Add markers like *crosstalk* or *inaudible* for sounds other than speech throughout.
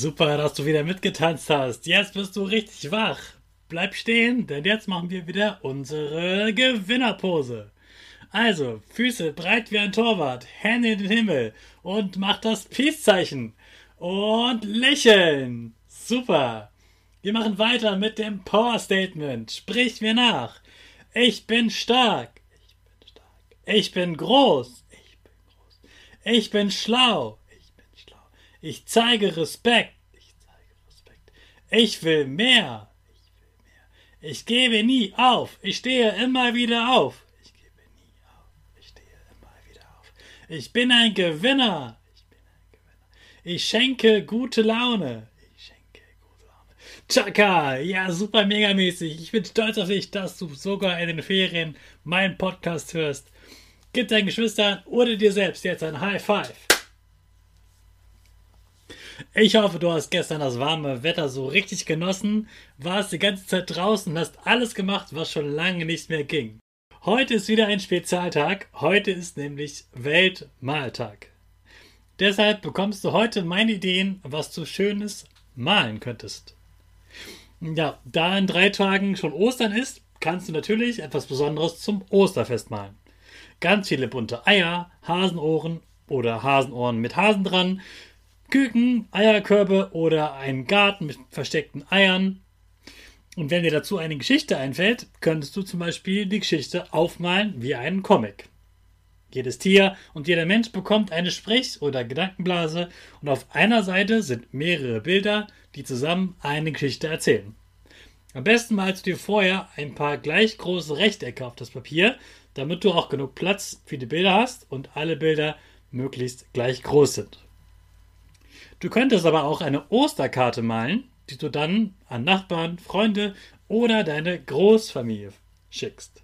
Super, dass du wieder mitgetanzt hast. Jetzt bist du richtig wach. Bleib stehen, denn jetzt machen wir wieder unsere Gewinnerpose. Also, Füße breit wie ein Torwart, Hände in den Himmel und mach das Peace-Zeichen. Und lächeln. Super. Wir machen weiter mit dem Power Statement. Sprich mir nach. Ich bin stark. Ich bin stark. Ich bin groß. Ich bin groß. Ich bin schlau. Ich zeige Respekt. Ich zeige Respekt. Ich will mehr. Ich will mehr. Ich gebe nie auf. Ich stehe immer wieder auf. Ich gebe nie auf. Ich stehe immer wieder auf. Ich bin ein Gewinner. Ich bin ein Gewinner. Ich schenke gute Laune. Ich schenke gute Laune. Chaka, ja, super megamäßig. Ich bin stolz auf dich, dass du sogar in den Ferien meinen Podcast hörst. Gib deinen Geschwistern oder dir selbst jetzt ein High Five. Ich hoffe, du hast gestern das warme Wetter so richtig genossen, warst die ganze Zeit draußen und hast alles gemacht, was schon lange nicht mehr ging. Heute ist wieder ein Spezialtag. Heute ist nämlich Weltmaltag. Deshalb bekommst du heute meine Ideen, was du Schönes malen könntest. Ja, da in drei Tagen schon Ostern ist, kannst du natürlich etwas Besonderes zum Osterfest malen. Ganz viele bunte Eier, Hasenohren oder Hasenohren mit Hasen dran, Küken, Eierkörbe oder einen Garten mit versteckten Eiern. Und wenn dir dazu eine Geschichte einfällt, könntest du zum Beispiel die Geschichte aufmalen wie einen Comic. Jedes Tier und jeder Mensch bekommt eine Sprech- oder Gedankenblase und auf einer Seite sind mehrere Bilder, die zusammen eine Geschichte erzählen. Am besten malst du dir vorher ein paar gleich große Rechtecke auf das Papier, damit du auch genug Platz für die Bilder hast und alle Bilder möglichst gleich groß sind. Du könntest aber auch eine Osterkarte malen, die du dann an Nachbarn, Freunde oder deine Großfamilie schickst.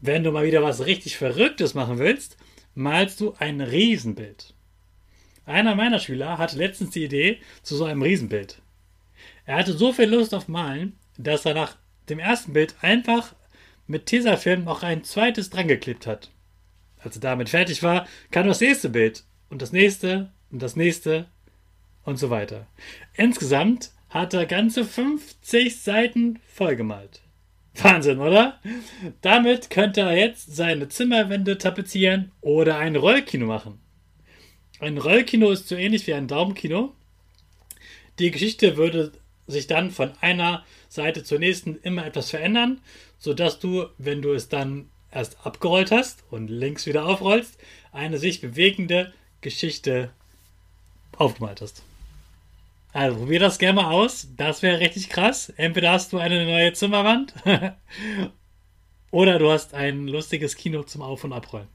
Wenn du mal wieder was richtig Verrücktes machen willst, malst du ein Riesenbild. Einer meiner Schüler hatte letztens die Idee zu so einem Riesenbild. Er hatte so viel Lust auf Malen, dass er nach dem ersten Bild einfach mit Tesafilm noch ein zweites drangeklebt hat. Als er damit fertig war, kam das nächste Bild und das nächste und das nächste und so weiter. Insgesamt hat er ganze 50 Seiten vollgemalt. Wahnsinn, oder? Damit könnte er jetzt seine Zimmerwände tapezieren oder ein Rollkino machen. Ein Rollkino ist so ähnlich wie ein Daumenkino. Die Geschichte würde sich dann von einer Seite zur nächsten immer etwas verändern, sodass du, wenn du es dann erst abgerollt hast und links wieder aufrollst, eine sich bewegende Geschichte aufgemalt hast. Also probier das gerne mal aus. Das wäre richtig krass. Entweder hast du eine neue Zimmerwand *laughs* oder du hast ein lustiges Kino zum Auf- und Abrollen.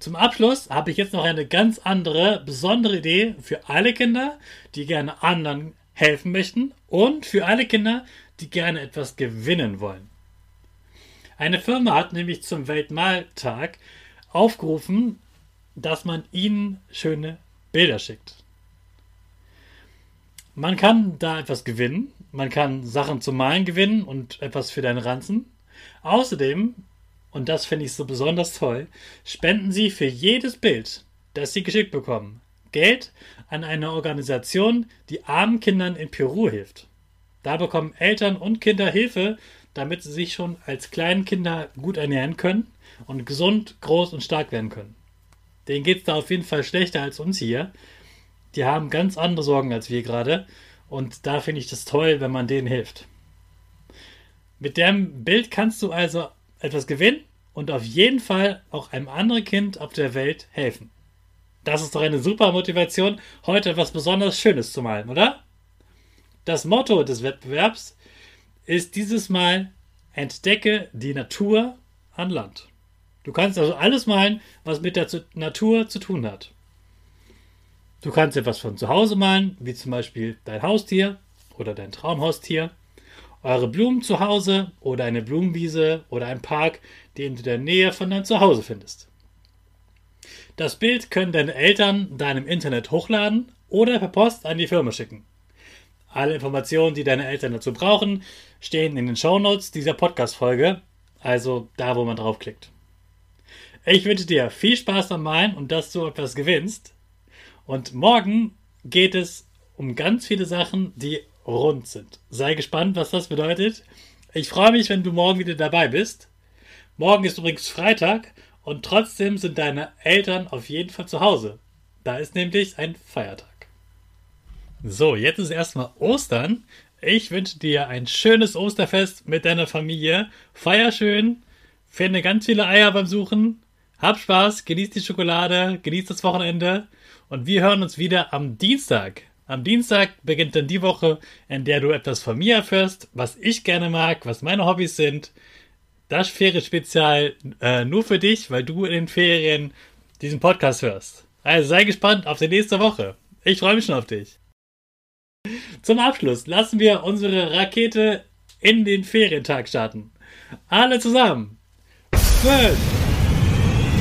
Zum Abschluss habe ich jetzt noch eine ganz andere, besondere Idee für alle Kinder, die gerne anderen helfen möchten und für alle Kinder, die gerne etwas gewinnen wollen. Eine Firma hat nämlich zum Weltmaltag aufgerufen, dass man ihnen schöne Bilder schickt. Man kann da etwas gewinnen. Man kann Sachen zum Malen gewinnen und etwas für deinen Ranzen. Außerdem, und das finde ich so besonders toll, spenden sie für jedes Bild, das sie geschickt bekommen, Geld an eine Organisation, die armen Kindern in Peru hilft. Da bekommen Eltern und Kinder Hilfe, damit sie sich schon als kleinen Kinder gut ernähren können und gesund, groß und stark werden können. Denen geht es da auf jeden Fall schlechter als uns hier. Die haben ganz andere Sorgen als wir gerade. Und da finde ich das toll, wenn man denen hilft. Mit dem Bild kannst du also etwas gewinnen und auf jeden Fall auch einem anderen Kind auf der Welt helfen. Das ist doch eine super Motivation, heute etwas besonders Schönes zu malen, oder? Das Motto des Wettbewerbs ist dieses Mal Entdecke die Natur an Land. Du kannst also alles malen, was mit der Natur zu tun hat. Du kannst etwas von zu Hause malen, wie zum Beispiel dein Haustier oder dein Traumhaustier, eure Blumen zu Hause oder eine Blumenwiese oder ein Park, den du in der Nähe von deinem Zuhause findest. Das Bild können deine Eltern deinem Internet hochladen oder per Post an die Firma schicken. Alle Informationen, die deine Eltern dazu brauchen, stehen in den Shownotes dieser Podcast-Folge, also da, wo man draufklickt. Ich wünsche dir viel Spaß beim Malen und dass du etwas gewinnst. Und morgen geht es um ganz viele Sachen, die rund sind. Sei gespannt, was das bedeutet. Ich freue mich, wenn du morgen wieder dabei bist. Morgen ist übrigens Freitag und trotzdem sind deine Eltern auf jeden Fall zu Hause. Da ist nämlich ein Feiertag. So, jetzt ist erstmal Ostern. Ich wünsche dir ein schönes Osterfest mit deiner Familie. Feier schön, finde ganz viele Eier beim Suchen hab Spaß, genieß die Schokolade, genieß das Wochenende und wir hören uns wieder am Dienstag. Am Dienstag beginnt dann die Woche, in der du etwas von mir erfährst, was ich gerne mag, was meine Hobbys sind. Das Ferienspezial äh, nur für dich, weil du in den Ferien diesen Podcast hörst. Also sei gespannt auf die nächste Woche. Ich freue mich schon auf dich. Zum Abschluss lassen wir unsere Rakete in den Ferientag starten. Alle zusammen. Fünf